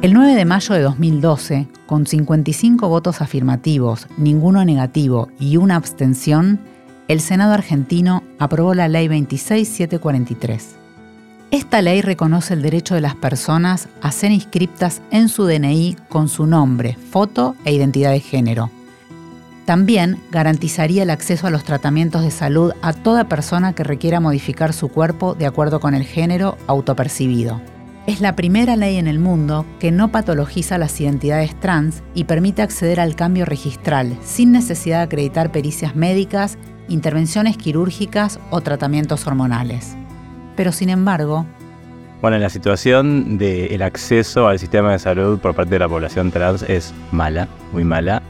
El 9 de mayo de 2012, con 55 votos afirmativos, ninguno negativo y una abstención, el Senado argentino aprobó la Ley 26743. Esta ley reconoce el derecho de las personas a ser inscriptas en su DNI con su nombre, foto e identidad de género. También garantizaría el acceso a los tratamientos de salud a toda persona que requiera modificar su cuerpo de acuerdo con el género autopercibido es la primera ley en el mundo que no patologiza las identidades trans y permite acceder al cambio registral sin necesidad de acreditar pericias médicas, intervenciones quirúrgicas o tratamientos hormonales. Pero sin embargo, bueno, la situación del acceso al sistema de salud por parte de la población trans es mala, muy mala.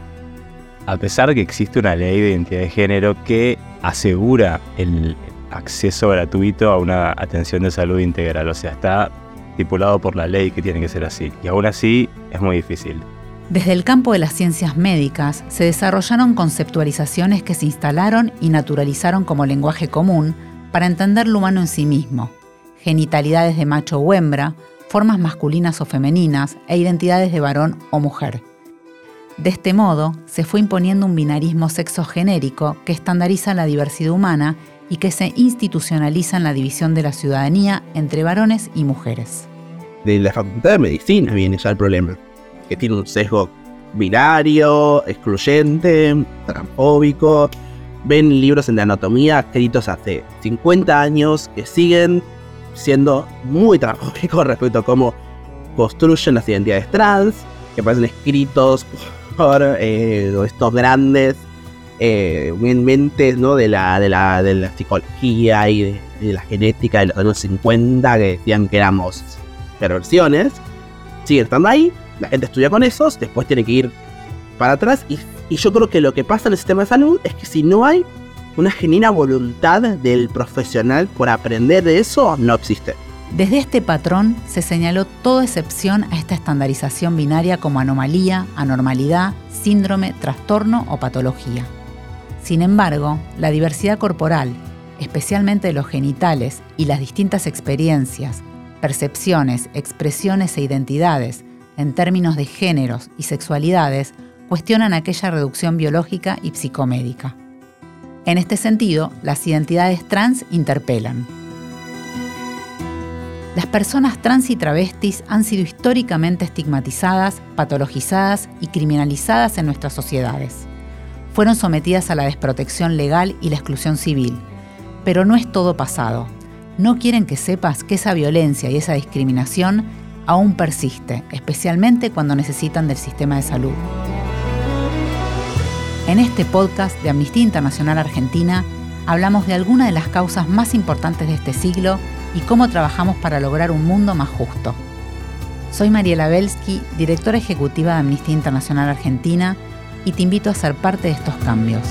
A pesar de que existe una ley de identidad de género que asegura el acceso gratuito a una atención de salud integral, o sea, está estipulado por la ley que tiene que ser así. Y aún así es muy difícil. Desde el campo de las ciencias médicas se desarrollaron conceptualizaciones que se instalaron y naturalizaron como lenguaje común para entender lo humano en sí mismo, genitalidades de macho o hembra, formas masculinas o femeninas e identidades de varón o mujer. De este modo, se fue imponiendo un binarismo sexogenérico que estandariza la diversidad humana y que se institucionaliza en la división de la ciudadanía entre varones y mujeres. De la Facultad de Medicina viene ya el problema, que tiene un sesgo binario, excluyente, transfóbico. Ven libros en la anatomía escritos hace 50 años que siguen siendo muy transfóbicos respecto a cómo construyen las identidades trans, que parecen escritos por eh, estos grandes eh, mentes ¿no? de, la, de, la, de la psicología y de, la genética de los años 50 que decían que éramos perversiones, siguen estando ahí, la gente estudia con esos, después tiene que ir para atrás y, y yo creo que lo que pasa en el sistema de salud es que si no hay una genuina voluntad del profesional por aprender de eso, no existe. Desde este patrón se señaló toda excepción a esta estandarización binaria como anomalía, anormalidad, síndrome, trastorno o patología. Sin embargo, la diversidad corporal, especialmente los genitales y las distintas experiencias, percepciones, expresiones e identidades en términos de géneros y sexualidades cuestionan aquella reducción biológica y psicomédica. En este sentido, las identidades trans interpelan. Las personas trans y travestis han sido históricamente estigmatizadas, patologizadas y criminalizadas en nuestras sociedades fueron sometidas a la desprotección legal y la exclusión civil. Pero no es todo pasado. No quieren que sepas que esa violencia y esa discriminación aún persiste, especialmente cuando necesitan del sistema de salud. En este podcast de Amnistía Internacional Argentina hablamos de algunas de las causas más importantes de este siglo y cómo trabajamos para lograr un mundo más justo. Soy Mariela Belsky, directora ejecutiva de Amnistía Internacional Argentina, y te invito a ser parte de estos cambios.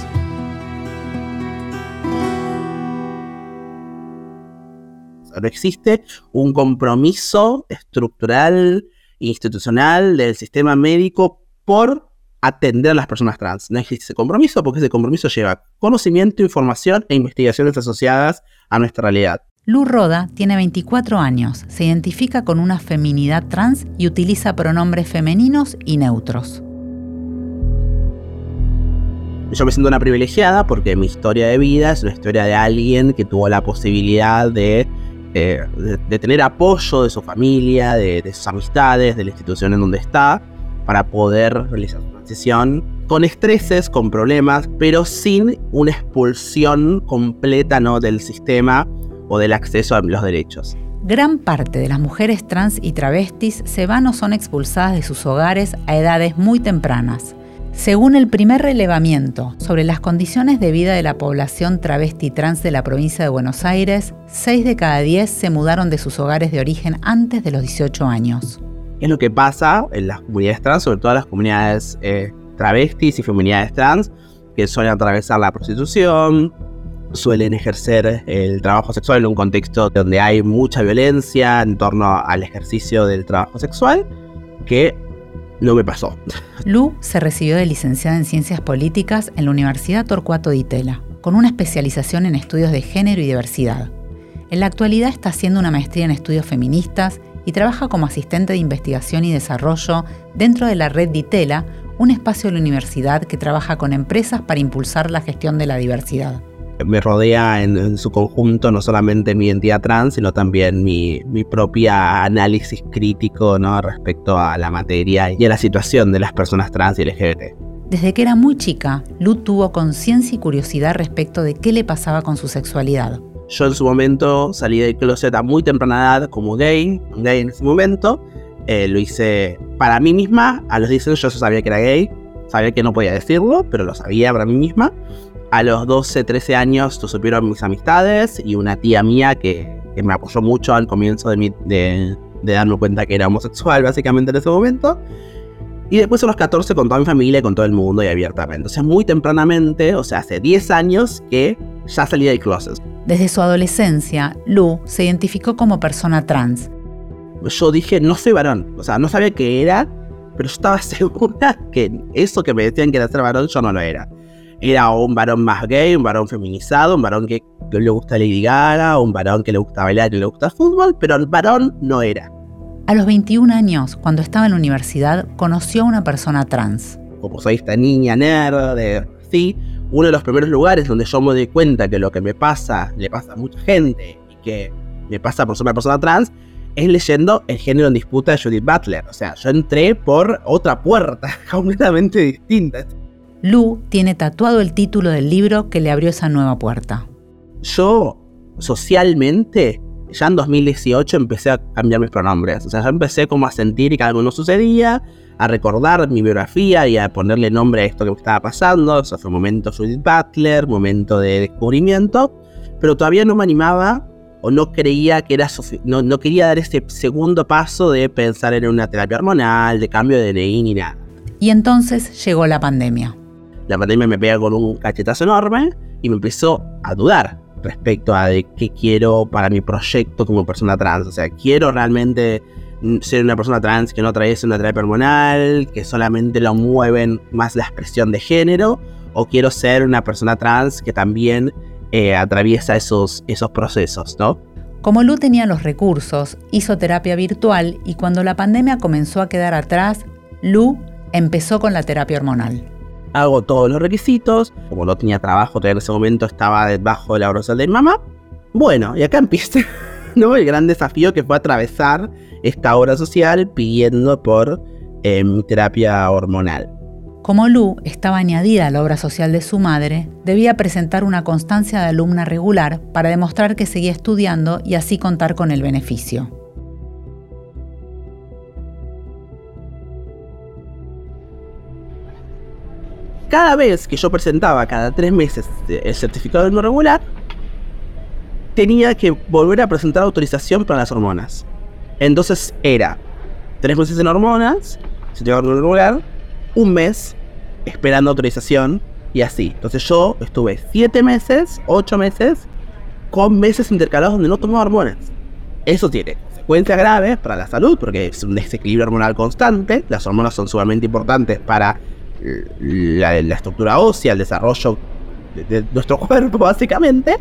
Existe un compromiso estructural, institucional del sistema médico por atender a las personas trans. No existe ese compromiso porque ese compromiso lleva conocimiento, información e investigaciones asociadas a nuestra realidad. Lu Roda tiene 24 años, se identifica con una feminidad trans y utiliza pronombres femeninos y neutros. Yo me siento una privilegiada porque mi historia de vida es una historia de alguien que tuvo la posibilidad de, eh, de, tener apoyo de su familia, de, sus amistades, de la institución en donde está, para poder realizar su transición con estreses, con problemas, pero sin una expulsión completa ¿no? del sistema o del acceso a los derechos. Gran parte de las mujeres trans y travestis se van o son expulsadas de sus hogares a edades muy tempranas según el primer relevamiento sobre las condiciones de vida de la población travesti trans de la provincia de Buenos Aires, 6 de cada 10 se mudaron de sus hogares de origen antes de los 18 años. Es lo que pasa en las comunidades trans, sobre todo las comunidades eh, travestis y feminidades trans, que suelen atravesar la prostitución, suelen ejercer el trabajo sexual en un contexto donde hay mucha violencia en torno al ejercicio del trabajo sexual, que no me pasó. Lu se recibió de licenciada en Ciencias Políticas en la Universidad Torcuato Di Tella, con una especialización en estudios de género y diversidad. En la actualidad está haciendo una maestría en estudios feministas y trabaja como asistente de investigación y desarrollo dentro de la red Ditela, un espacio de la universidad que trabaja con empresas para impulsar la gestión de la diversidad. Me rodea en, su conjunto no solamente mi identidad trans, sino también mi, mi propia análisis crítico ¿no? respecto a la materia y a la situación de las personas trans y LGBT. Desde que era muy chica, Lu tuvo conciencia y curiosidad respecto de qué le pasaba con su sexualidad. Yo en su momento salí del closet a muy temprana edad como gay, gay en ese momento. Eh, lo hice para mí misma. A los 10 años yo sabía que era gay, sabía que no podía decirlo, pero lo sabía para mí misma. A los 12, 13 años lo supieron mis amistades y una tía mía que, que me apoyó mucho al comienzo de, mi, de, de darme cuenta que era homosexual básicamente en ese momento. Y después a los 14 con toda mi familia, con todo el mundo y abiertamente. O sea, muy tempranamente, o sea, hace 10 años que ya salí del closet. Desde su adolescencia, Lu se identificó como persona trans. Yo dije, no soy varón. O sea, no sabía qué era, pero yo estaba segura que eso que me decían que era ser varón, yo no lo era. Era un varón más gay, un varón feminizado, un varón que, le gusta Lady Gaga, un varón que le gusta bailar y le gusta fútbol, pero el varón no era. A los 21 años, cuando estaba en la universidad, conoció a una persona trans. Como soy esta niña nerd, de, sí, uno de los primeros lugares donde yo me doy cuenta que lo que me pasa le pasa a mucha gente y que me pasa por ser una persona trans es leyendo El género en disputa de Judith Butler. O sea, yo entré por otra puerta completamente distinta. Lu tiene tatuado el título del libro que le abrió esa nueva puerta. Yo, socialmente, ya en 2018 empecé a cambiar mis pronombres. O sea, ya empecé como a sentir que algo no sucedía, a recordar mi biografía y a ponerle nombre a esto que me estaba pasando. O sea, fue un momento Judith Butler, momento de descubrimiento, pero todavía no me animaba o no creía que era no, no quería dar ese segundo paso de pensar en una terapia hormonal, de cambio de DNI ni nada. Y entonces llegó la pandemia. La pandemia me pega con un cachetazo enorme y me empezó a dudar respecto a qué quiero para mi proyecto como persona trans. O sea, quiero realmente ser una persona trans que no atraviese una terapia hormonal, que solamente lo mueven más la expresión de género, o quiero ser una persona trans que también eh, atraviesa esos, esos procesos, ¿no? Como Lu tenía los recursos, hizo terapia virtual y cuando la pandemia comenzó a quedar atrás, Lu empezó con la terapia hormonal. Hago todos los requisitos, como no tenía trabajo, todavía en ese momento estaba debajo de la brosal de mi mamá. Bueno, y acá empieza el gran desafío que fue atravesar esta obra social pidiendo por eh, terapia hormonal. Como Lu estaba añadida a la obra social de su madre, debía presentar una constancia de alumna regular para demostrar que seguía estudiando y así contar con el beneficio. Cada vez que yo presentaba cada tres meses el certificado no regular, tenía que volver a presentar autorización para las hormonas. Entonces era tres meses en hormonas, certificado no regular, un mes esperando autorización y así. Entonces yo estuve siete meses, ocho meses, con meses intercalados donde no tomaba hormonas. Eso tiene consecuencias graves para la salud porque es un desequilibrio hormonal constante. Las hormonas son sumamente importantes para la, estructura ósea, el desarrollo de, nuestro cuerpo básicamente.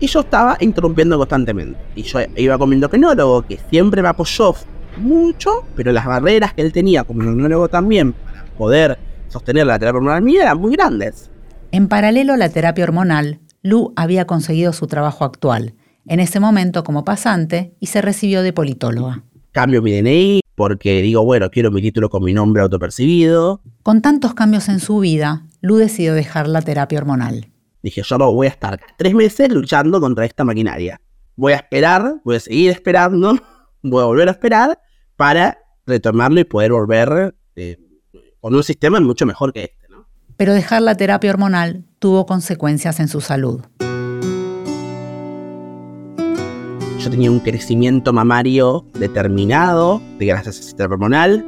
Y yo estaba interrumpiendo constantemente. Y yo iba con mi endocrinólogo que siempre me apoyó mucho, pero las barreras que él tenía como endocrinólogo también para poder sostener la terapia hormonal mía eran muy grandes. En paralelo a la terapia hormonal, Lu había conseguido su trabajo actual, en ese momento como pasante, y se recibió de politóloga. Cambio mi DNI porque digo, bueno, quiero mi título con mi nombre autopercibido. Con tantos cambios en su vida, Lu decidió dejar la terapia hormonal. Dije, yo no voy a estar tres meses luchando contra esta maquinaria. Voy a esperar, voy a seguir esperando, voy a volver a esperar para retomarlo y poder volver eh, con un sistema mucho mejor que este. ¿no? Pero dejar la terapia hormonal tuvo consecuencias en su salud. Yo tenía un crecimiento mamario determinado de a terapia hormonal.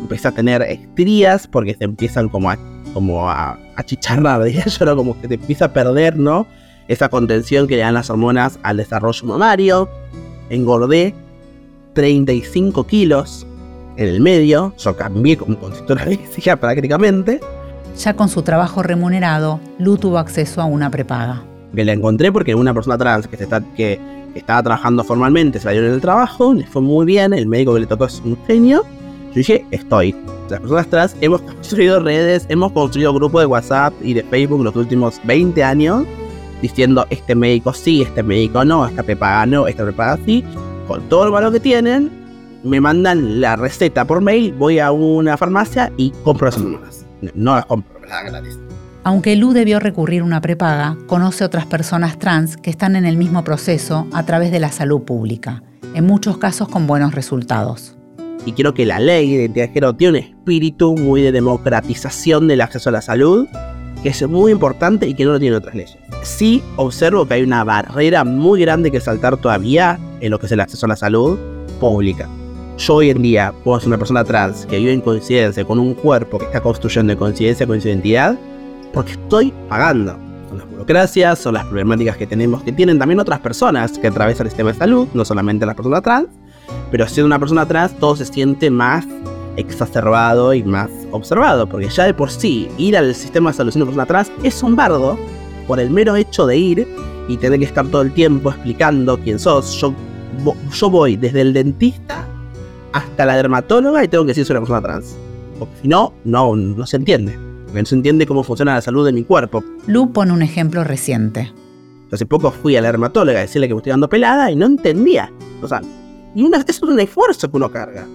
Empecé a tener estrías porque se empiezan como a, como a, chicharrar, yo, como que te empieza a perder, ¿no? Esa contención que le dan las hormonas al desarrollo mamario. Engordé 35 kilos en el medio, yo cambié como consultora física prácticamente. Ya con su trabajo remunerado, Lu tuvo acceso a una prepaga. Que la encontré porque una persona trans que, se está, que, estaba trabajando formalmente, salieron en el trabajo, les fue muy bien, el médico que le tocó es un genio. Yo dije, estoy. Las personas trans hemos construido redes, hemos construido grupos de WhatsApp y de Facebook los últimos 20 años diciendo este médico sí, este médico no, esta prepaga no, esta prepaga sí, con todo el valor que tienen, me mandan la receta por mail, voy a una farmacia y compro las hormonas. No las compro, las gratis. Aunque Lu debió recurrir a una prepaga, conoce otras personas trans que están en el mismo proceso a través de la salud pública, en muchos casos con buenos resultados. Y quiero que la ley de identidad tiene un espíritu muy de democratización del acceso a la salud, que es muy importante y que no lo tienen otras leyes. Sí observo que hay una barrera muy grande que saltar todavía en lo que es el acceso a la salud pública. Yo hoy en día puedo ser una persona trans que vive en coincidencia con un cuerpo que está construyendo en coincidencia con su identidad porque estoy pagando. Son las burocracias, son las problemáticas que tenemos, que tienen también otras personas que atraviesan el sistema de salud, no solamente las personas trans, pero siendo una persona trans todo se siente más exacerbado y más observado, porque ya de por sí ir al sistema de salud siendo persona trans es un bardo por el mero hecho de ir y tener que estar todo el tiempo explicando quién sos. Yo, yo voy desde el dentista hasta la dermatóloga y tengo que decir soy una persona trans. Porque si no, no, no se entiende. Porque no se entiende cómo funciona la salud de mi cuerpo. Lu pone un ejemplo reciente. Hace poco fui a la dermatóloga a decirle que me estoy dando pelada y no entendía. O sea, y una, eso es un esfuerzo que uno carga.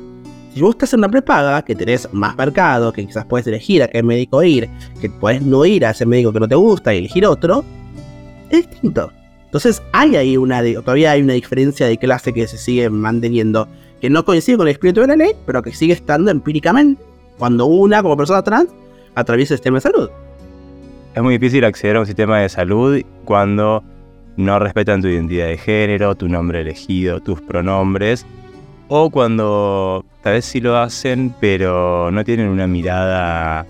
Si vos estás en una prepaga, que tenés más mercado, que quizás puedes elegir a qué médico ir, que puedes no ir a ese médico que no te gusta y elegir otro, es distinto. Entonces hay ahí una, todavía hay una diferencia de clase que se sigue manteniendo, que no coincide con el espíritu de la ley, pero que sigue estando empíricamente. Cuando una, como persona trans, atraviesa el sistema de salud. Es muy difícil acceder a un sistema de salud cuando no respetan tu identidad de género, tu nombre elegido, tus pronombres, o cuando tal vez sí lo hacen, pero no tienen una mirada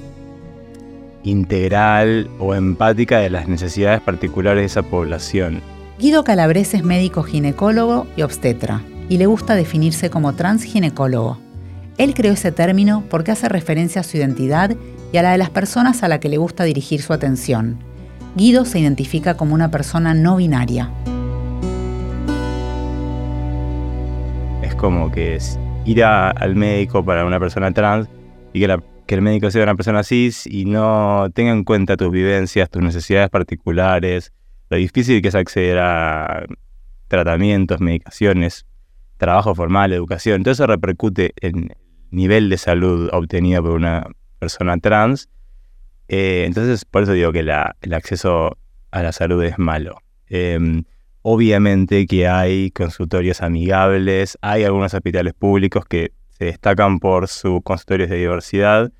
integral o empática de las necesidades particulares de esa población. Guido Calabrese es médico ginecólogo y obstetra, y le gusta definirse como transginecólogo. Él creó ese término porque hace referencia a su identidad y a la de las personas a la que le gusta dirigir su atención. Guido se identifica como una persona no binaria. Es como que es ir al médico para una persona trans y que, que el médico sea una persona cis y no tenga en cuenta tus vivencias, tus necesidades particulares, lo difícil que es acceder a tratamientos, medicaciones, trabajo formal, educación. Todo eso repercute en el nivel de salud obtenido por una persona trans. Eh, entonces, por eso digo que el acceso a la salud es malo. Em, obviamente que hay consultorios amigables, hay algunos hospitales públicos que se destacan por sus consultorios de diversidad,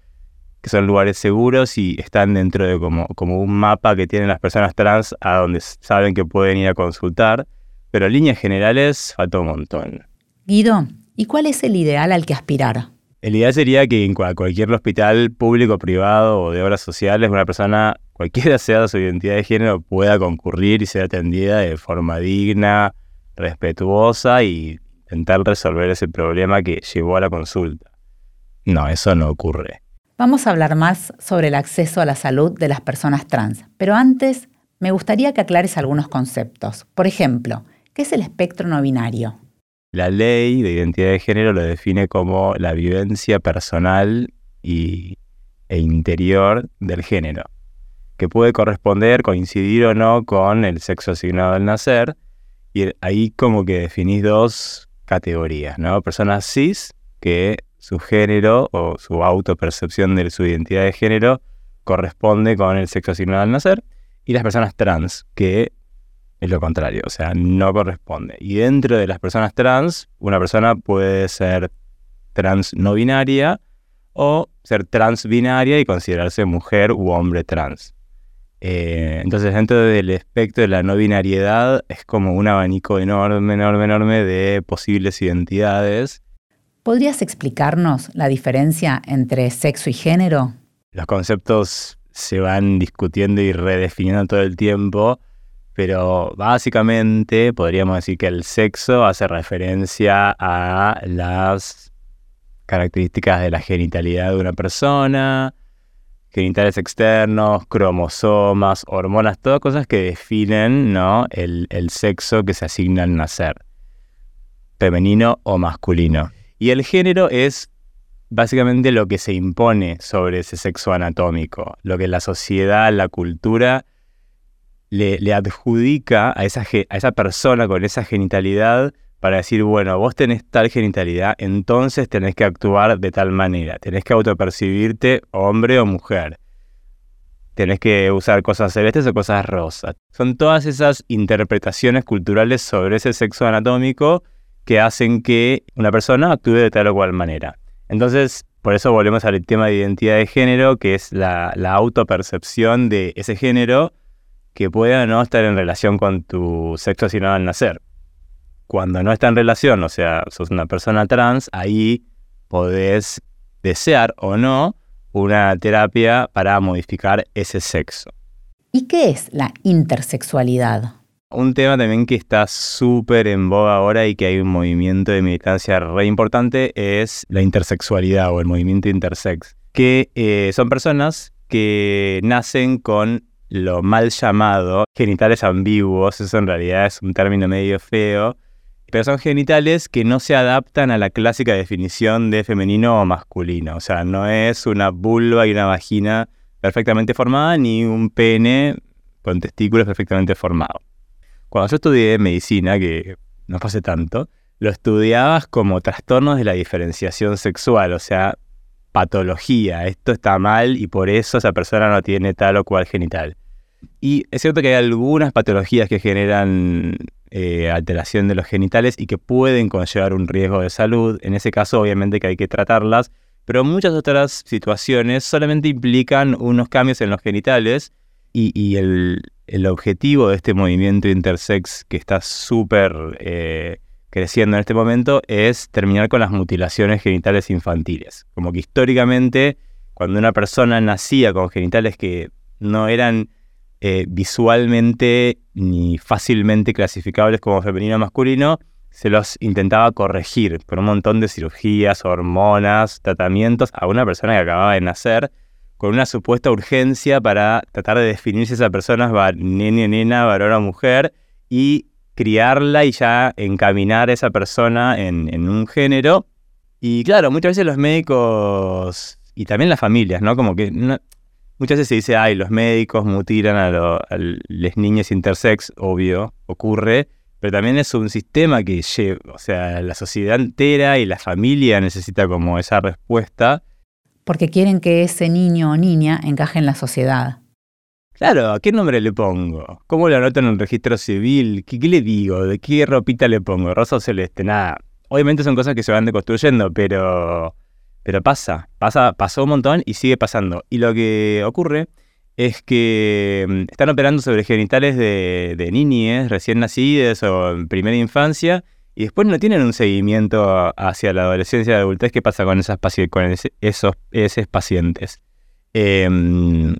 que son lugares seguros y están dentro de como, como un mapa que tienen las personas trans a donde saben que pueden ir a consultar, pero en líneas generales falta un montón. Guido, ¿y cuál es el ideal al que aspirar? El ideal sería que en cualquier hospital público, privado o de obras sociales, una persona, cualquiera sea su identidad de género, pueda concurrir y ser atendida de forma digna, respetuosa y intentar resolver ese problema que llevó a la consulta. No, eso no ocurre. Vamos a hablar más sobre el acceso a la salud de las personas trans, pero antes me gustaría que aclares algunos conceptos. Por ejemplo, ¿qué es el espectro no binario? La ley de identidad de género lo define como la vivencia personal y, e interior del género, que puede corresponder, coincidir o no con el sexo asignado al nacer, y ahí como que definís dos categorías, ¿no? Personas cis, que su género o su autopercepción de su identidad de género corresponde con el sexo asignado al nacer, y las personas trans, que es lo contrario, o sea, no corresponde. Y dentro de las personas trans, una persona puede ser trans no binaria o ser trans binaria y considerarse mujer u hombre trans. Eh, entonces, dentro del espectro de la no binariedad es como un abanico enorme, enorme, enorme de posibles identidades. ¿Podrías explicarnos la diferencia entre sexo y género? Los conceptos se van discutiendo y redefiniendo todo el tiempo pero básicamente podríamos decir que el sexo hace referencia a las características de la genitalidad de una persona, genitales externos, cromosomas, hormonas, todas cosas que definen ¿no? el, el sexo que se asigna al nacer, femenino o masculino. Y el género es básicamente lo que se impone sobre ese sexo anatómico, lo que la sociedad, la cultura le, adjudica a esa, a esa persona con esa genitalidad para decir, bueno, vos tenés tal genitalidad, entonces tenés que actuar de tal manera, tenés que autopercibirte hombre o mujer, tenés que usar cosas celestes o cosas rosas. Son todas esas interpretaciones culturales sobre ese sexo anatómico que hacen que una persona actúe de tal o cual manera. Entonces, por eso volvemos al tema de identidad de género, que es la, la autopercepción de ese género que pueda no estar en relación con tu sexo asignado al nacer. Cuando no está en relación, o sea, sos una persona trans, ahí podés desear o no una terapia para modificar ese sexo. ¿Y qué es la intersexualidad? Un tema también que está súper en boga ahora y que hay un movimiento de militancia re importante es la intersexualidad o el movimiento intersex, que eh, son personas que nacen con lo mal llamado genitales ambiguos, eso en realidad es un término medio feo, pero son genitales que no se adaptan a la clásica definición de femenino o masculino, o sea, no es una vulva y una vagina perfectamente formada ni un pene con testículos perfectamente formados. Cuando yo estudié medicina, que no hace tanto, lo estudiabas como trastornos de la diferenciación sexual, o sea, patología. Esto está mal y por eso esa persona no tiene tal o cual genital. Y es cierto que hay algunas patologías que generan eh, alteración de los genitales y que pueden conllevar un riesgo de salud. En ese caso, obviamente que hay que tratarlas, pero muchas otras situaciones solamente implican unos cambios en los genitales y, el, el objetivo de este movimiento intersex que está súper eh, creciendo en este momento es terminar con las mutilaciones genitales infantiles. Como que históricamente, cuando una persona nacía con genitales que no eran eh, visualmente ni fácilmente clasificables como femenino o masculino, se los intentaba corregir con un montón de cirugías, hormonas, tratamientos a una persona que acababa de nacer con una supuesta urgencia para tratar de definir si esa persona es nene, nena, varón o mujer y criarla y ya encaminar a esa persona en, en un género. Y claro, muchas veces los médicos y también las familias, ¿no? Como que no- muchas veces se dice, ay, los médicos mutilan a, lo- a las niñas intersex, obvio, ocurre, pero también es un sistema que lleva, o sea, la sociedad entera y la familia necesita como esa respuesta. Porque quieren que ese niño o niña encaje en la sociedad. Claro, ¿qué nombre le pongo? ¿Cómo lo anoto en el registro civil? ¿Qué, qué le digo? ¿De qué ropita le pongo? ¿Rosa o celeste? Nada. Obviamente son cosas que se van deconstruyendo, pero, pero pasa, pasa, pasó un montón y sigue pasando. Y lo que ocurre es que mm, están operando sobre genitales de, de niñes recién nacidas o en primera infancia y después no tienen un seguimiento hacia la adolescencia y la adultez. ¿Qué pasa con, esas con esos pacientes? Em,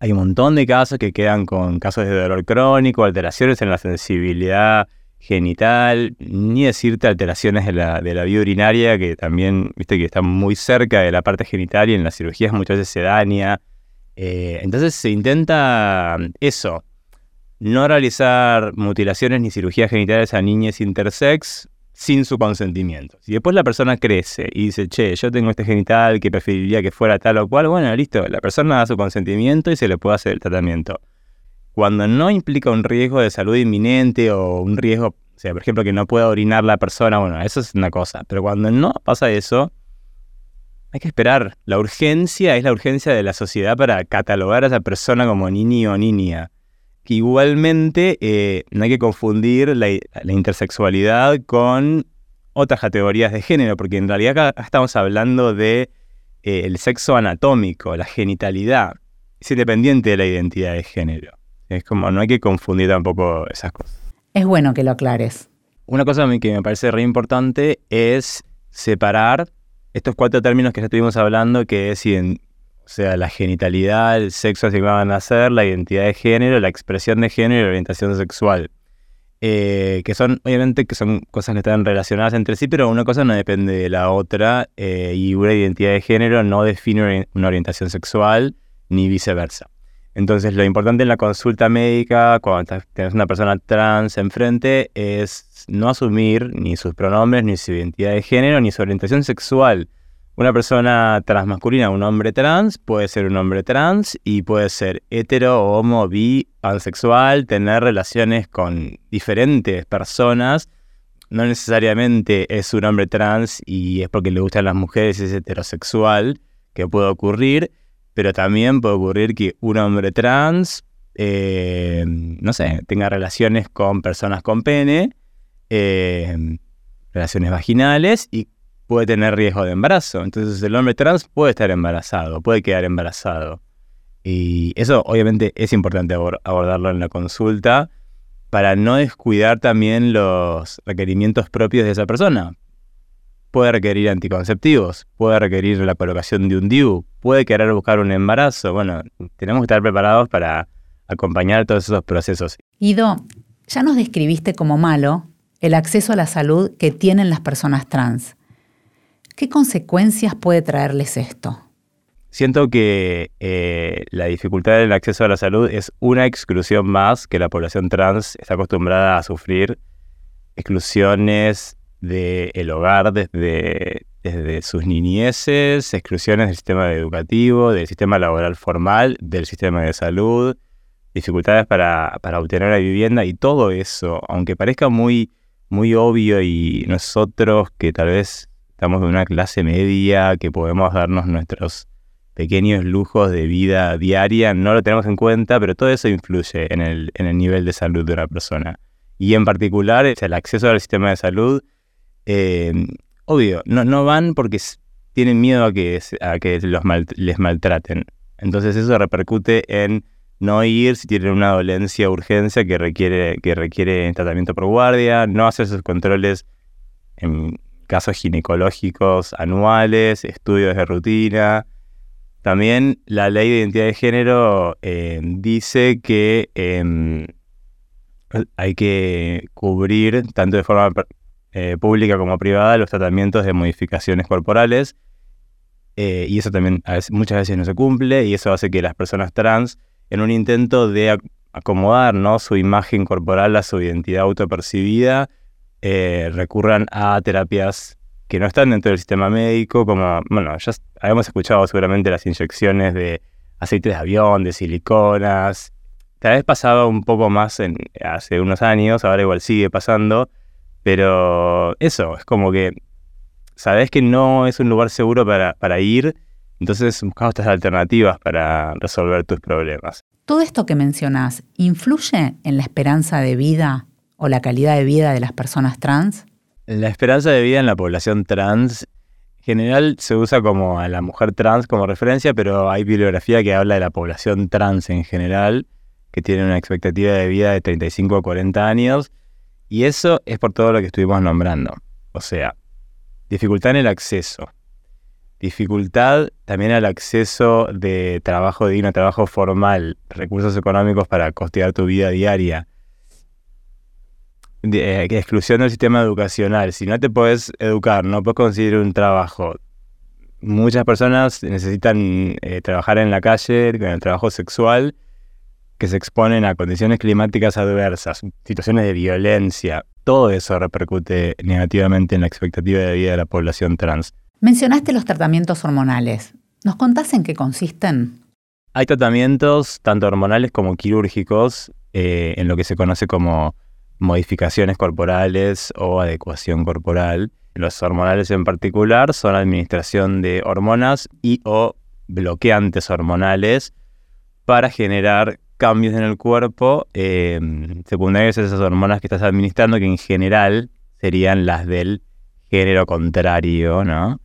hay un montón de casos que quedan con casos de dolor crónico, alteraciones en la sensibilidad genital, ni decirte alteraciones de la, de la vía urinaria, que también, viste, que está muy cerca de la parte genital y en las cirugías muchas veces se daña. Eh, entonces se intenta eso, no realizar mutilaciones ni cirugías genitales a niñas intersex sin su consentimiento. Si después la persona crece y dice, che, yo tengo este genital que preferiría que fuera tal o cual, bueno, listo, la persona da su consentimiento y se le puede hacer el tratamiento. Cuando no implica un riesgo de salud inminente o un riesgo, o sea, por ejemplo, que no pueda orinar la persona, bueno, eso es una cosa. Pero cuando no pasa eso, hay que esperar. La urgencia es la urgencia de la sociedad para catalogar a esa persona como niño o niña. Que igualmente eh, no hay que confundir la, intersexualidad con otras categorías de género, porque en realidad acá estamos hablando de eh, el sexo anatómico, la genitalidad. Es independiente de la identidad de género. Es como, no hay que confundir tampoco esas cosas. Es bueno que lo aclares. Una cosa que me parece re importante es separar estos cuatro términos que ya estuvimos hablando, que es o sea, la genitalidad, el sexo asignado a nacer, la identidad de género, la expresión de género y la orientación sexual. eh, que son, obviamente, que son cosas que están relacionadas entre sí, pero una cosa no depende de la otra, eh, y una identidad de género no define una orientación sexual, ni viceversa. Entonces, lo importante en la consulta médica, cuando tienes una persona trans enfrente, es no asumir ni sus pronombres, ni su identidad de género, ni su orientación sexual. Una persona transmasculina, un hombre trans, puede ser un hombre trans y puede ser hetero, homo, bi, pansexual, tener relaciones con diferentes personas. No necesariamente es un hombre trans y es porque le gustan las mujeres y es heterosexual, que puede ocurrir pero también puede ocurrir que un hombre trans, eh, no sé, tenga relaciones con personas con pene, eh, relaciones vaginales y puede tener riesgo de embarazo. Entonces el hombre trans puede estar embarazado, puede quedar embarazado. Y eso obviamente es importante abordarlo en la consulta para no descuidar también los requerimientos propios de esa persona puede requerir anticonceptivos, puede requerir la colocación de un DIU, puede querer buscar un embarazo. Bueno, tenemos que estar preparados para acompañar todos esos procesos. Ido, ya nos describiste como malo el acceso a la salud que tienen las personas trans. ¿Qué consecuencias puede traerles esto? Siento que eh, la dificultad del acceso a la salud es una exclusión más que la población trans está acostumbrada a sufrir. Exclusiones del hogar desde, desde sus niñeces, exclusiones del sistema educativo, del sistema laboral formal, del sistema de salud, dificultades para, para obtener la vivienda y todo eso, aunque parezca muy, muy obvio y nosotros que tal vez estamos de una clase media, que podemos darnos nuestros pequeños lujos de vida diaria, no lo tenemos en cuenta, pero todo eso influye en el, en el nivel de salud de una persona. Y en particular, el acceso al sistema de salud eh, obvio, no, no van porque tienen miedo a que, a que los les maltraten. Entonces eso repercute en no ir si tienen una dolencia urgencia que requiere, que requiere tratamiento por guardia, no hacer sus controles en casos ginecológicos anuales, estudios de rutina. También la ley de identidad de género eh, dice que em, hay que cubrir tanto de forma eh, pública como privada los tratamientos de modificaciones corporales. Eh, y eso también muchas veces no se cumple y eso hace que las personas trans, en un intento de acomodar ¿no? su imagen corporal a su identidad autopercibida, eh, recurran a terapias que no están dentro del sistema médico, como, bueno, ya habíamos escuchado seguramente las inyecciones de aceites de avión, de siliconas. Tal vez pasaba un poco más hace unos años, ahora igual sigue pasando, pero eso, es como que sabes que no es un lugar seguro para, para ir, entonces buscamos estas alternativas para resolver tus problemas. ¿Todo esto que mencionas influye en la esperanza de vida o la calidad de vida de las personas trans? La esperanza de vida en la población trans en general se usa como a la mujer trans como referencia, pero hay bibliografía que habla de la población trans en general, que tiene una expectativa de vida de 35 a 40 años y eso es por todo lo que estuvimos nombrando. O sea, dificultad en el acceso. Dificultad también al acceso de trabajo digno, trabajo formal, recursos económicos para costear tu vida diaria. Eh, exclusión del sistema educacional. Si no te puedes educar, no puedes conseguir un trabajo. Muchas personas necesitan eh, trabajar en la calle con el trabajo sexual que se exponen a condiciones climáticas adversas, situaciones de violencia, todo eso repercute negativamente en la expectativa de vida de la población trans. Mencionaste los tratamientos hormonales. ¿Nos contás en qué consisten? Hay tratamientos tanto hormonales como quirúrgicos eh, en lo que se conoce como modificaciones corporales o adecuación corporal. Los hormonales en particular son la administración de hormonas y o bloqueantes hormonales para generar cambios en el cuerpo em, secundarios a esas hormonas que estás administrando, que en general serían las del género contrario, ¿no?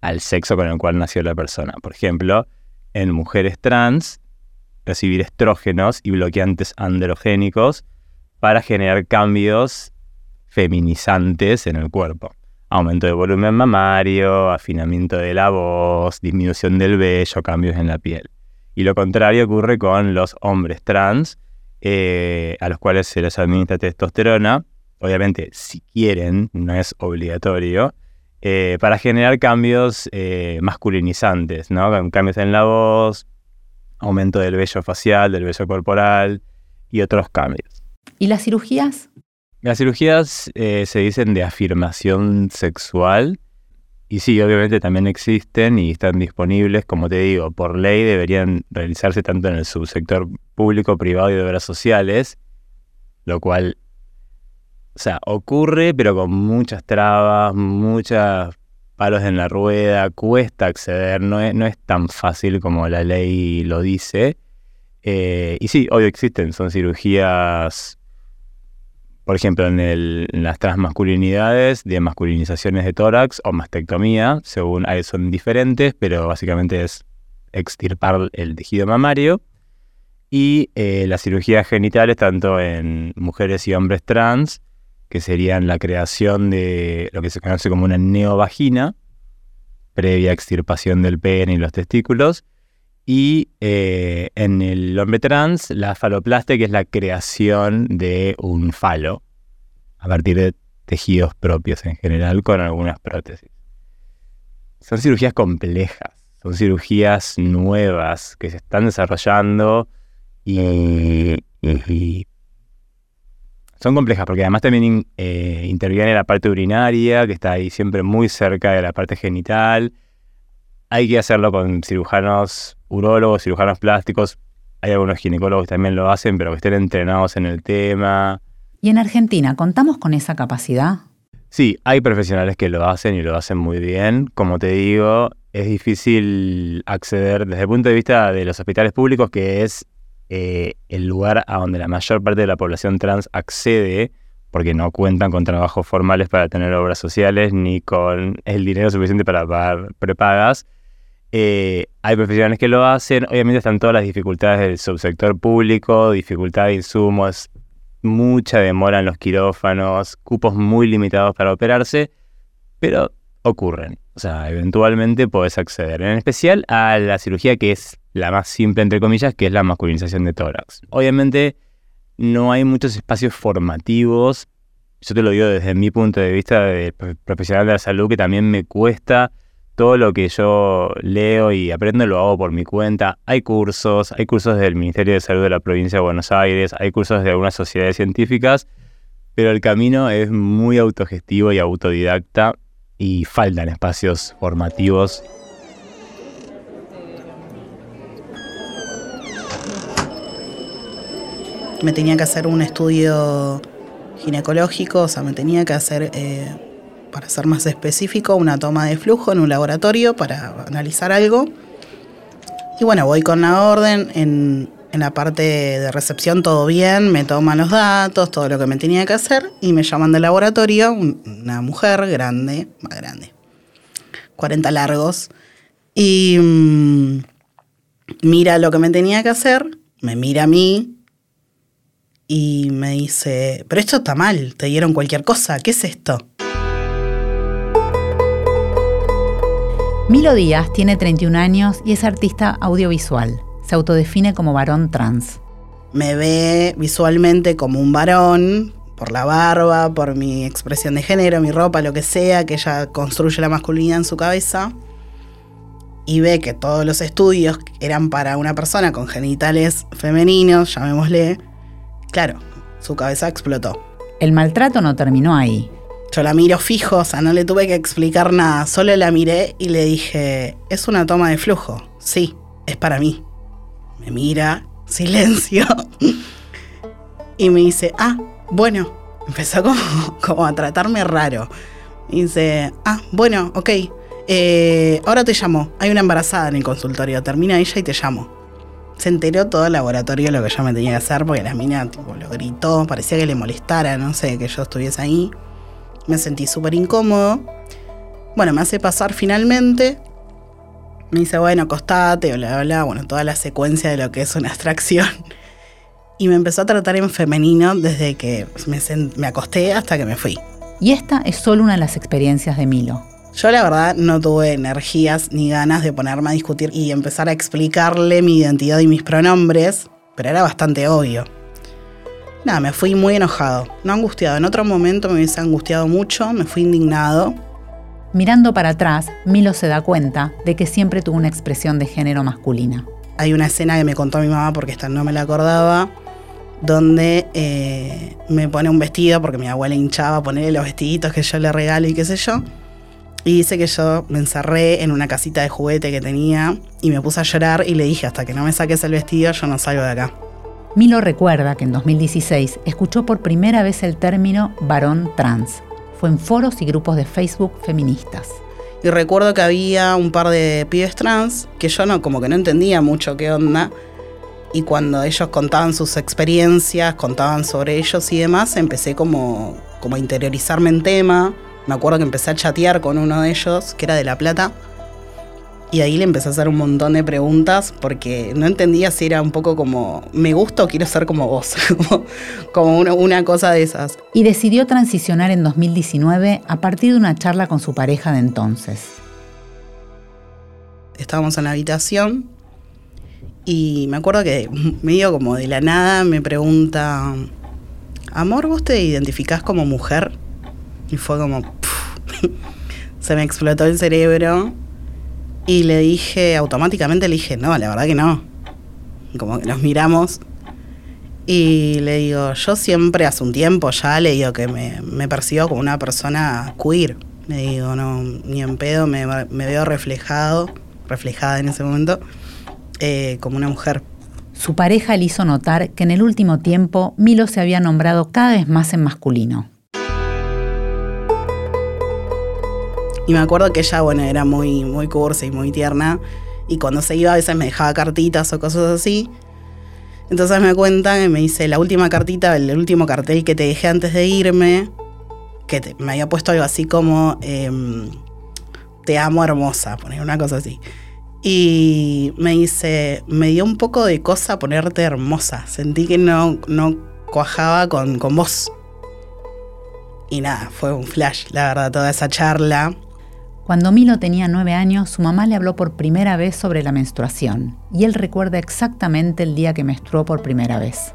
Al sexo con el cual nació la persona. Por ejemplo, en mujeres trans, recibir estrógenos y bloqueantes androgénicos para generar cambios feminizantes en el cuerpo. Aumento de volumen mamario, afinamiento de la voz, disminución del vello, cambios en la piel. Y lo contrario ocurre con los hombres trans, eh, a los cuales se les administra testosterona, obviamente si quieren, no es obligatorio, eh, para generar cambios eh, masculinizantes, ¿no? Cambios en la voz, aumento del vello facial, del vello corporal y otros cambios. ¿Y las cirugías? Las cirugías eh, se dicen de afirmación sexual y sí, obviamente también existen y están disponibles, como te digo, por ley deberían realizarse tanto en el subsector público, privado y de obras sociales, lo cual, o sea, ocurre pero con muchas trabas, muchos palos en la rueda, cuesta acceder, no es, no es tan fácil como la ley lo dice. Eh, y sí, obvio existen, son cirugías por ejemplo, en, las transmasculinidades, de masculinizaciones de tórax o mastectomía, según son diferentes, pero básicamente es extirpar el tejido mamario. Y eh, las cirugías genitales, tanto en mujeres y hombres trans, que serían la creación de lo que se conoce como una neovagina, previa extirpación del pene y los testículos, y eh, en el hombre trans, la faloplastia, que es la creación de un falo a partir de tejidos propios en general con algunas prótesis. Son cirugías complejas, son cirugías nuevas que se están desarrollando y, son complejas porque además también eh, interviene la parte urinaria, que está ahí siempre muy cerca de la parte genital. Hay que hacerlo con cirujanos urólogos, cirujanos plásticos, hay algunos ginecólogos que también lo hacen, pero que estén entrenados en el tema. ¿Y en Argentina contamos con esa capacidad? Sí, hay profesionales que lo hacen y lo hacen muy bien. Como te digo, es difícil acceder desde el punto de vista de los hospitales públicos, que es eh, el lugar a donde la mayor parte de la población trans accede, porque no cuentan con trabajos formales para tener obras sociales ni con el dinero suficiente para pagar prepagas. Eh, hay profesionales que lo hacen, obviamente están todas las dificultades del subsector público, dificultad de insumos, mucha demora en los quirófanos, cupos muy limitados para operarse, pero ocurren. O sea, eventualmente podés acceder, en especial a la cirugía que es la más simple, entre comillas, que es la masculinización de tórax. Obviamente no hay muchos espacios formativos, yo te lo digo desde mi punto de vista de profesional de la salud, que también me cuesta todo lo que yo leo y aprendo lo hago por mi cuenta. Hay cursos, hay cursos del Ministerio de Salud de la provincia de Buenos Aires, hay cursos de algunas sociedades científicas, pero el camino es muy autogestivo y autodidacta y faltan espacios formativos. Me tenía que hacer un estudio ginecológico, o sea, me tenía que hacer eh, para ser más específico, una toma de flujo en un laboratorio para analizar algo. Y bueno, voy con la orden, en, la parte de recepción todo bien, me toman los datos, todo lo que me tenía que hacer y me llaman del laboratorio, una mujer grande, más grande, 40 largos, y mm, mira lo que me tenía que hacer, me mira a mí y me dice, pero esto está mal, te dieron cualquier cosa, ¿qué es esto? Milo Díaz tiene 31 años y es artista audiovisual. Se autodefine como varón trans. Me ve visualmente como un varón, por la barba, por mi expresión de género, mi ropa, lo que sea, que ella construye la masculinidad en su cabeza. Y ve que todos los estudios eran para una persona con genitales femeninos, llamémosle. Claro, su cabeza explotó. El maltrato no terminó ahí. Yo la miro fijo, o sea, no le tuve que explicar nada, solo la miré y le dije, es una toma de flujo, sí, es para mí. Me mira, silencio, y me dice, ah, bueno, empezó como, a tratarme raro. Y dice, ah, bueno, ok, eh, ahora te llamo, hay una embarazada en el consultorio, termina ella y te llamo. Se enteró todo el laboratorio lo que yo me tenía que hacer porque la mina tipo, lo gritó, parecía que le molestara, no sé, que yo estuviese ahí. Me sentí súper incómodo. Bueno, me hace pasar finalmente. Me dice, bueno, acostate, bla, bla, bla. Bueno, toda la secuencia de lo que es una abstracción. Y me empezó a tratar en femenino desde que me, me acosté hasta que me fui. Y esta es solo una de las experiencias de Milo. Yo la verdad no tuve energías ni ganas de ponerme a discutir y empezar a explicarle mi identidad y mis pronombres, pero era bastante obvio. Nada, me fui muy enojado, no angustiado. En otro momento me hubiese angustiado mucho, me fui indignado. Mirando para atrás, Milo se da cuenta de que siempre tuvo una expresión de género masculina. Hay una escena que me contó mi mamá porque esta no me la acordaba, donde eh, me pone un vestido porque mi abuela hinchaba a ponerle los vestiditos que yo le regalo y qué sé yo. Y dice que yo me encerré en una casita de juguete que tenía y me puse a llorar y le dije, hasta que no me saques el vestido, yo no salgo de acá. Milo recuerda que en 2016 escuchó por primera vez el término varón trans. Fue en foros y grupos de Facebook feministas. Y recuerdo que había un par de pibes trans que yo no, como que no entendía mucho qué onda. Y cuando ellos contaban sus experiencias, contaban sobre ellos y demás, empecé como, como a interiorizarme en tema. Me acuerdo que empecé a chatear con uno de ellos, que era de La Plata, y ahí le empecé a hacer un montón de preguntas porque no entendía si era un poco como, me gusta o quiero ser como vos, como, una, una, cosa de esas. Y decidió transicionar en 2019 a partir de una charla con su pareja de entonces. Estábamos en la habitación y me acuerdo que medio como de la nada me pregunta, amor, ¿vos te identificás como mujer? Y fue como, se me explotó el cerebro y le dije, automáticamente le dije, no, la verdad que no. Como que nos miramos. Y le digo, yo siempre hace un tiempo ya le digo que me, me percibo como una persona queer. Le digo, no, ni en pedo me, me veo reflejado, reflejada en ese momento, eh, como una mujer. Su pareja le hizo notar que en el último tiempo Milo se había nombrado cada vez más en masculino. Y me acuerdo que ella, bueno, era muy, muy cursa y muy tierna. Y cuando se iba a veces me dejaba cartitas o cosas así. Entonces me cuenta y me dice, la última cartita, el último cartel que te dejé antes de irme, que me había puesto algo así como, em, te amo hermosa, poner una cosa así. Y me dice, me dio un poco de cosa ponerte hermosa. Sentí que no, no cuajaba con, con vos. Y nada, fue un flash, la verdad, toda esa charla. Cuando Milo tenía nueve años, su mamá le habló por primera vez sobre la menstruación, y él recuerda exactamente el día que menstruó por primera vez.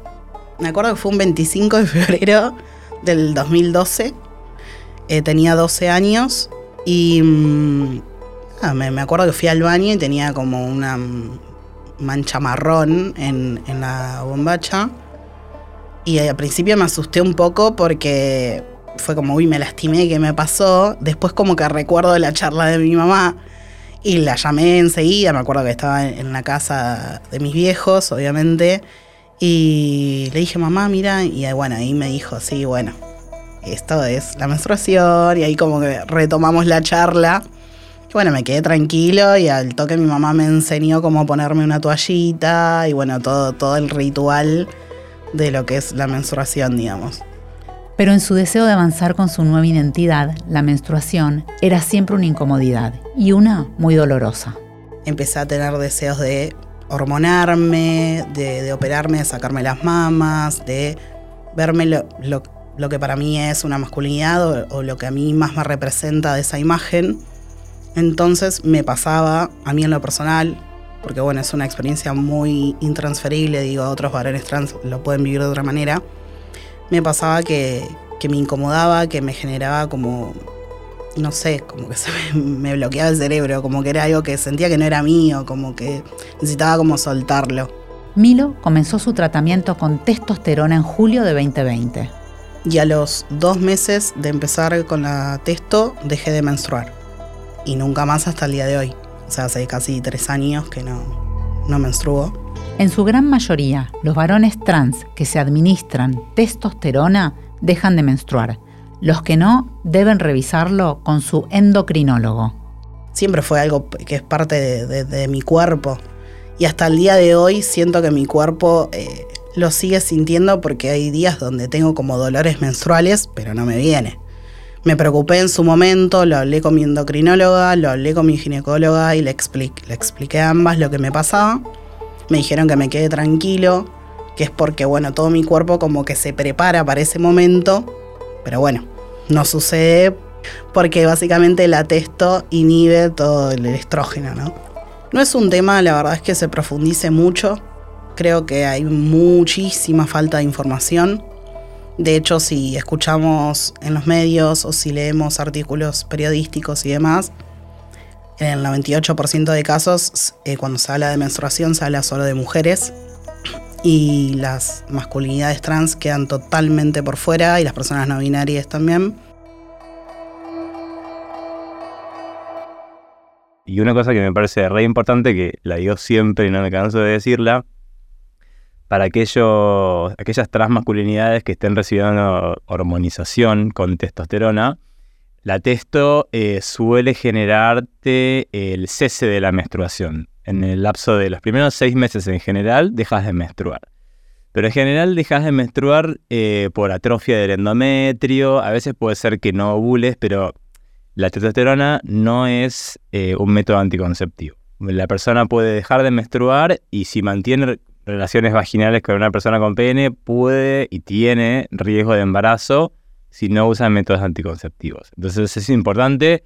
Me acuerdo que fue un 25 de febrero del 2012. Eh, tenía 12 años y mm, ah, me, acuerdo que fui al baño y tenía como una mancha marrón en, en la bombacha. Y al principio me asusté un poco porque fue como, uy, me lastimé, ¿qué me pasó? Después como que recuerdo la charla de mi mamá y la llamé enseguida, me acuerdo que estaba en la casa de mis viejos, obviamente, y le dije, mamá, mira, y bueno, ahí me dijo, sí, bueno, esto es la menstruación, y ahí como que retomamos la charla. Y bueno, me quedé tranquilo y al toque mi mamá me enseñó cómo ponerme una toallita y bueno, todo, todo el ritual de lo que es la menstruación, digamos. Pero en su deseo de avanzar con su nueva identidad, la menstruación era siempre una incomodidad y una muy dolorosa. Empecé a tener deseos de hormonarme, de, operarme, de sacarme las mamas, de verme lo, que para mí es una masculinidad o, lo que a mí más me representa de esa imagen. Entonces me pasaba, a mí en lo personal, porque bueno, es una experiencia muy intransferible, digo, otros varones trans lo pueden vivir de otra manera me pasaba que, me incomodaba, que me generaba como, no sé, como que se me, bloqueaba el cerebro, como que era algo que sentía que no era mío, como que necesitaba como soltarlo. Milo comenzó su tratamiento con testosterona en julio de 2020. Y a los dos meses de empezar con la testo dejé de menstruar. Y nunca más hasta el día de hoy. O sea, hace casi tres años que no, no menstruo. En su gran mayoría, los varones trans que se administran testosterona dejan de menstruar. Los que no deben revisarlo con su endocrinólogo. Siempre fue algo que es parte de, mi cuerpo. Y hasta el día de hoy siento que mi cuerpo eh, lo sigue sintiendo porque hay días donde tengo como dolores menstruales, pero no me viene. Me preocupé en su momento, lo hablé con mi endocrinóloga, lo hablé con mi ginecóloga y le, expliqué a ambas lo que me pasaba. Me dijeron que me quede tranquilo, que es porque, bueno, todo mi cuerpo como que se prepara para ese momento, pero bueno, no sucede porque básicamente la testo inhibe todo el estrógeno, ¿no? No es un tema, la verdad es que se profundice mucho. Creo que hay muchísima falta de información. De hecho, si escuchamos en los medios o si leemos artículos periodísticos y demás, en el 98% de casos, eh, cuando se habla de menstruación, se habla solo de mujeres y las masculinidades trans quedan totalmente por fuera y las personas no binarias también. Y una cosa que me parece re importante, que la digo siempre y no me canso de decirla, para aquellos, aquellas transmasculinidades que estén recibiendo hormonización con testosterona, la testo eh, suele generarte el cese de la menstruación. En el lapso de los primeros seis meses en general dejas de menstruar. Pero en general dejas de menstruar eh, por atrofia del endometrio, a veces puede ser que no ovules, pero la testosterona no es eh, un método anticonceptivo. La persona puede dejar de menstruar y si mantiene relaciones vaginales con una persona con pene, puede y tiene riesgo de embarazo si no usa métodos anticonceptivos. Entonces es importante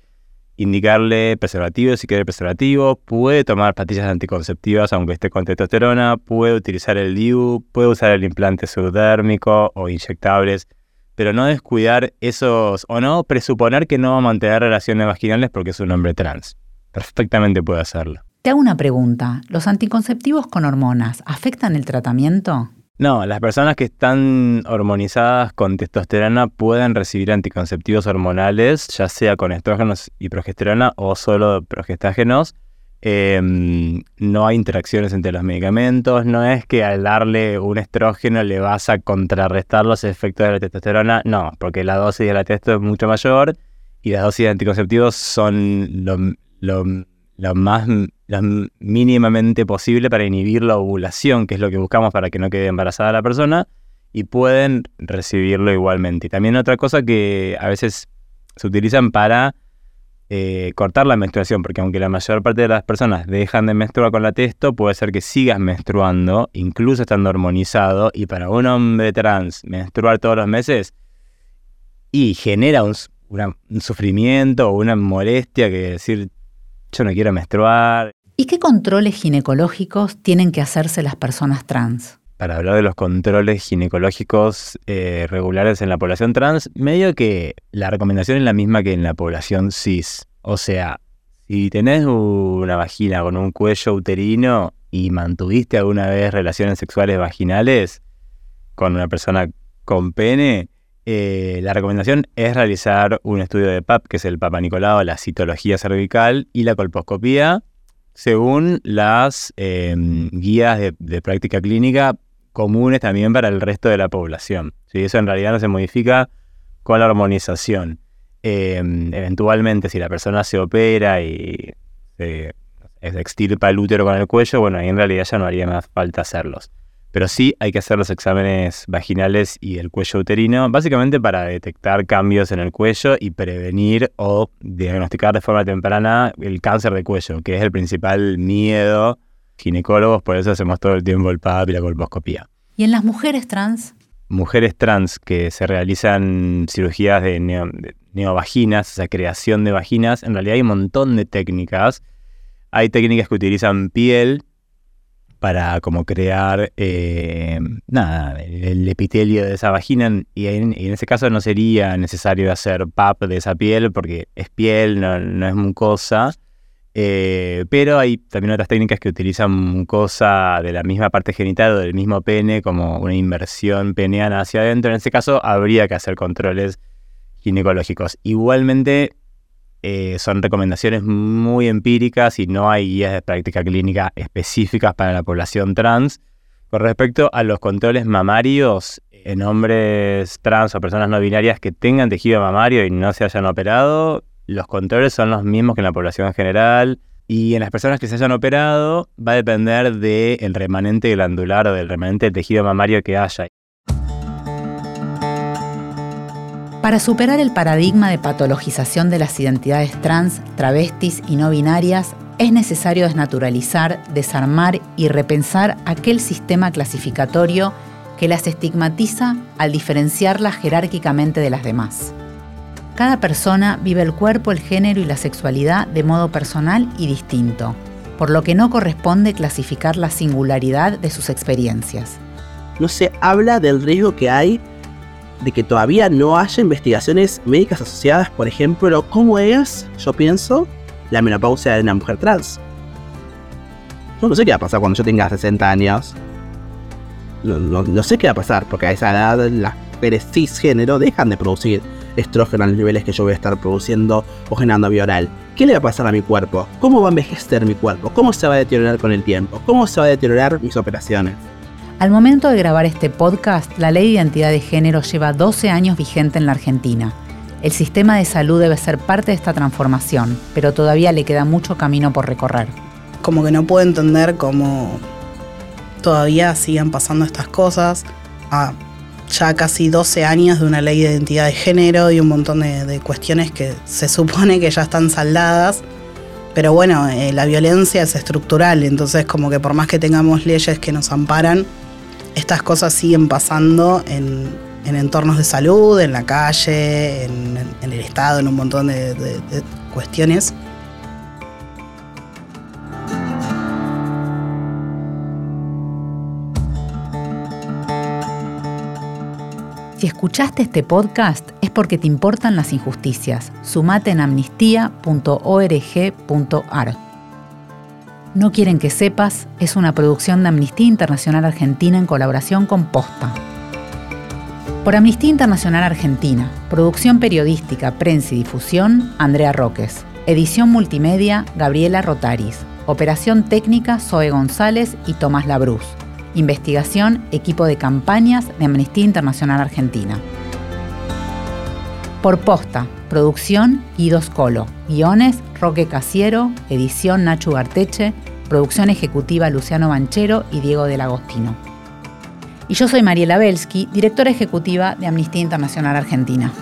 indicarle preservativo si quiere preservativo, puede tomar pastillas anticonceptivas aunque esté con testosterona, puede utilizar el DIU, puede usar el implante subdérmico o inyectables pero no descuidar esos, o no presuponer que no va a mantener relaciones vaginales porque es un hombre trans. Perfectamente puede hacerlo. Te hago una pregunta. ¿Los anticonceptivos con hormonas afectan el tratamiento? No, las personas que están hormonizadas con testosterona pueden recibir anticonceptivos hormonales, ya sea con estrógenos y progesterona o solo progestágenos, Em, no hay interacciones entre los medicamentos, no es que al darle un estrógeno le vas a contrarrestar los efectos de la testosterona, no, porque la dosis de la testo es mucho mayor y las dosis de anticonceptivos son lo, más mínimamente posible para inhibir la ovulación, que es lo que buscamos para que no quede embarazada la persona, y pueden recibirlo igualmente. Y también otra cosa que a veces se utilizan para eh, cortar la menstruación, porque aunque la mayor parte de las personas dejan de menstruar con la testo, puede ser que sigas menstruando, incluso estando hormonizado, y para un hombre trans menstruar todos los meses y genera un, un sufrimiento o una molestia que decir, yo no quiero menstruar. ¿Y qué controles ginecológicos tienen que hacerse las personas trans? para hablar de los controles ginecológicos eh, regulares en la población trans, medio que la recomendación es la misma que en la población cis. O sea, si tenés una vagina con un cuello uterino y mantuviste alguna vez relaciones sexuales vaginales con una persona con pene, eh, la recomendación es realizar un estudio de PAP, que es el Papa Nicolau, la citología cervical y la colposcopía, según las em, guías de, práctica clínica comunes también para el resto de la población. ¿sí? Eso en realidad no se modifica con la hormonización. Em, eventualmente, si la persona se opera y se extirpa el útero con el cuello, bueno, ahí en realidad ya no haría más falta hacerlos. Pero sí hay que hacer los exámenes vaginales y el cuello uterino, básicamente para detectar cambios en el cuello y prevenir o diagnosticar de forma temprana el cáncer de cuello, que es el principal miedo ginecólogos, por eso hacemos todo el tiempo el PAP y la colposcopía. ¿Y en las mujeres trans? Mujeres trans que se realizan cirugías de, neovaginas, o sea, creación de vaginas, en realidad hay un montón de técnicas. Hay técnicas que utilizan piel para como crear eh, nada, el epitelio de esa vagina y en, ese caso no sería necesario hacer PAP de esa piel porque es piel, no, no es mucosa. Eh, pero hay también otras técnicas que utilizan mucosa de la misma parte genital o del mismo pene, como una inversión peneana hacia adentro. En ese caso, habría que hacer controles ginecológicos. Igualmente, eh, son recomendaciones muy empíricas y no hay guías de práctica clínica específicas para la población trans. Con respecto a los controles mamarios en hombres trans o personas no binarias que tengan tejido mamario y no se hayan operado, los controles son los mismos que en la población en general. Y en las personas que se hayan operado va a depender del remanente glandular o del remanente del tejido mamario que haya. Para superar el paradigma de patologización de las identidades trans, travestis y no binarias, es necesario desnaturalizar, desarmar y repensar aquel sistema clasificatorio que las estigmatiza al diferenciarlas jerárquicamente de las demás. Cada persona vive el cuerpo, el género y la sexualidad de modo personal y distinto, por lo que no corresponde clasificar la singularidad de sus experiencias. No se habla del riesgo que hay de que todavía no haya investigaciones médicas asociadas, por ejemplo, cómo es, yo pienso, la menopausia de una mujer trans. Yo no sé qué va a pasar cuando yo tenga 60 años. No, sé qué va a pasar, porque a esa edad las mujeres cisgénero dejan de producir estrógeno a los niveles que yo voy a estar produciendo o generando vía oral. ¿Qué le va a pasar a mi cuerpo? ¿Cómo va a envejecer mi cuerpo? ¿Cómo se va a deteriorar con el tiempo? ¿Cómo se va a deteriorar mis operaciones? Al momento de grabar este podcast, la ley de identidad de género lleva 12 años vigente en la Argentina. El sistema de salud debe ser parte de esta transformación, pero todavía le queda mucho camino por recorrer. Como que no puedo entender cómo todavía sigan pasando estas cosas. A ya casi 12 años de una ley de identidad de género y un montón de, de cuestiones que se supone que ya están saldadas. Pero bueno, eh, la violencia es estructural, entonces como que por más que tengamos leyes que nos amparan, estas cosas siguen pasando en, en entornos de salud, en la calle, en, el Estado, en un montón de- de- de cuestiones. Si escuchaste este podcast es porque te importan las injusticias. Sumate en amnistía.org.ar. No quieren que sepas es una producción de Amnistía Internacional Argentina en colaboración con Posta. Por Amnistía Internacional Argentina, producción periodística, prensa y difusión, Andrea Roques. Edición multimedia, Gabriela Rotaris. Operación técnica, Zoe González y Tomás Labruz. Investigación, equipo de campañas de Amnistía Internacional Argentina. Por posta, producción Guidos Colo, guiones Roque Casiero, edición Nacho Garteche, producción ejecutiva Luciano Banchero y Diego del Agostino. Y yo soy Mariela Belsky, directora ejecutiva de Amnistía Internacional Argentina.